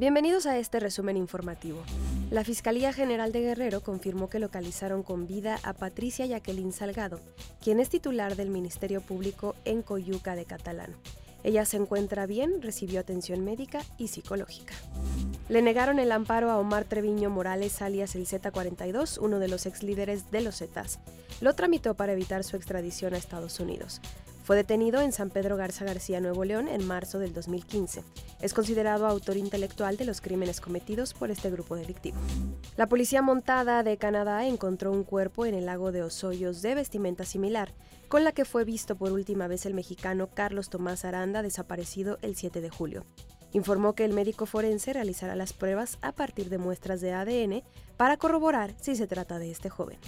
Bienvenidos a este resumen informativo. La Fiscalía General de Guerrero confirmó que localizaron con vida a Patricia Jacqueline Salgado, quien es titular del Ministerio Público en Coyuca de Catalán. Ella se encuentra bien, recibió atención médica y psicológica. Le negaron el amparo a Omar Treviño Morales, alias el Z42, uno de los ex líderes de los Zetas. Lo tramitó para evitar su extradición a Estados Unidos. Fue detenido en San Pedro Garza García, Nuevo León, en marzo del 2015. Es considerado autor intelectual de los crímenes cometidos por este grupo delictivo. La policía montada de Canadá encontró un cuerpo en el lago de Osoyos de vestimenta similar, con la que fue visto por última vez el mexicano Carlos Tomás Aranda, desaparecido el 7 de julio. Informó que el médico forense realizará las pruebas a partir de muestras de ADN para corroborar si se trata de este joven.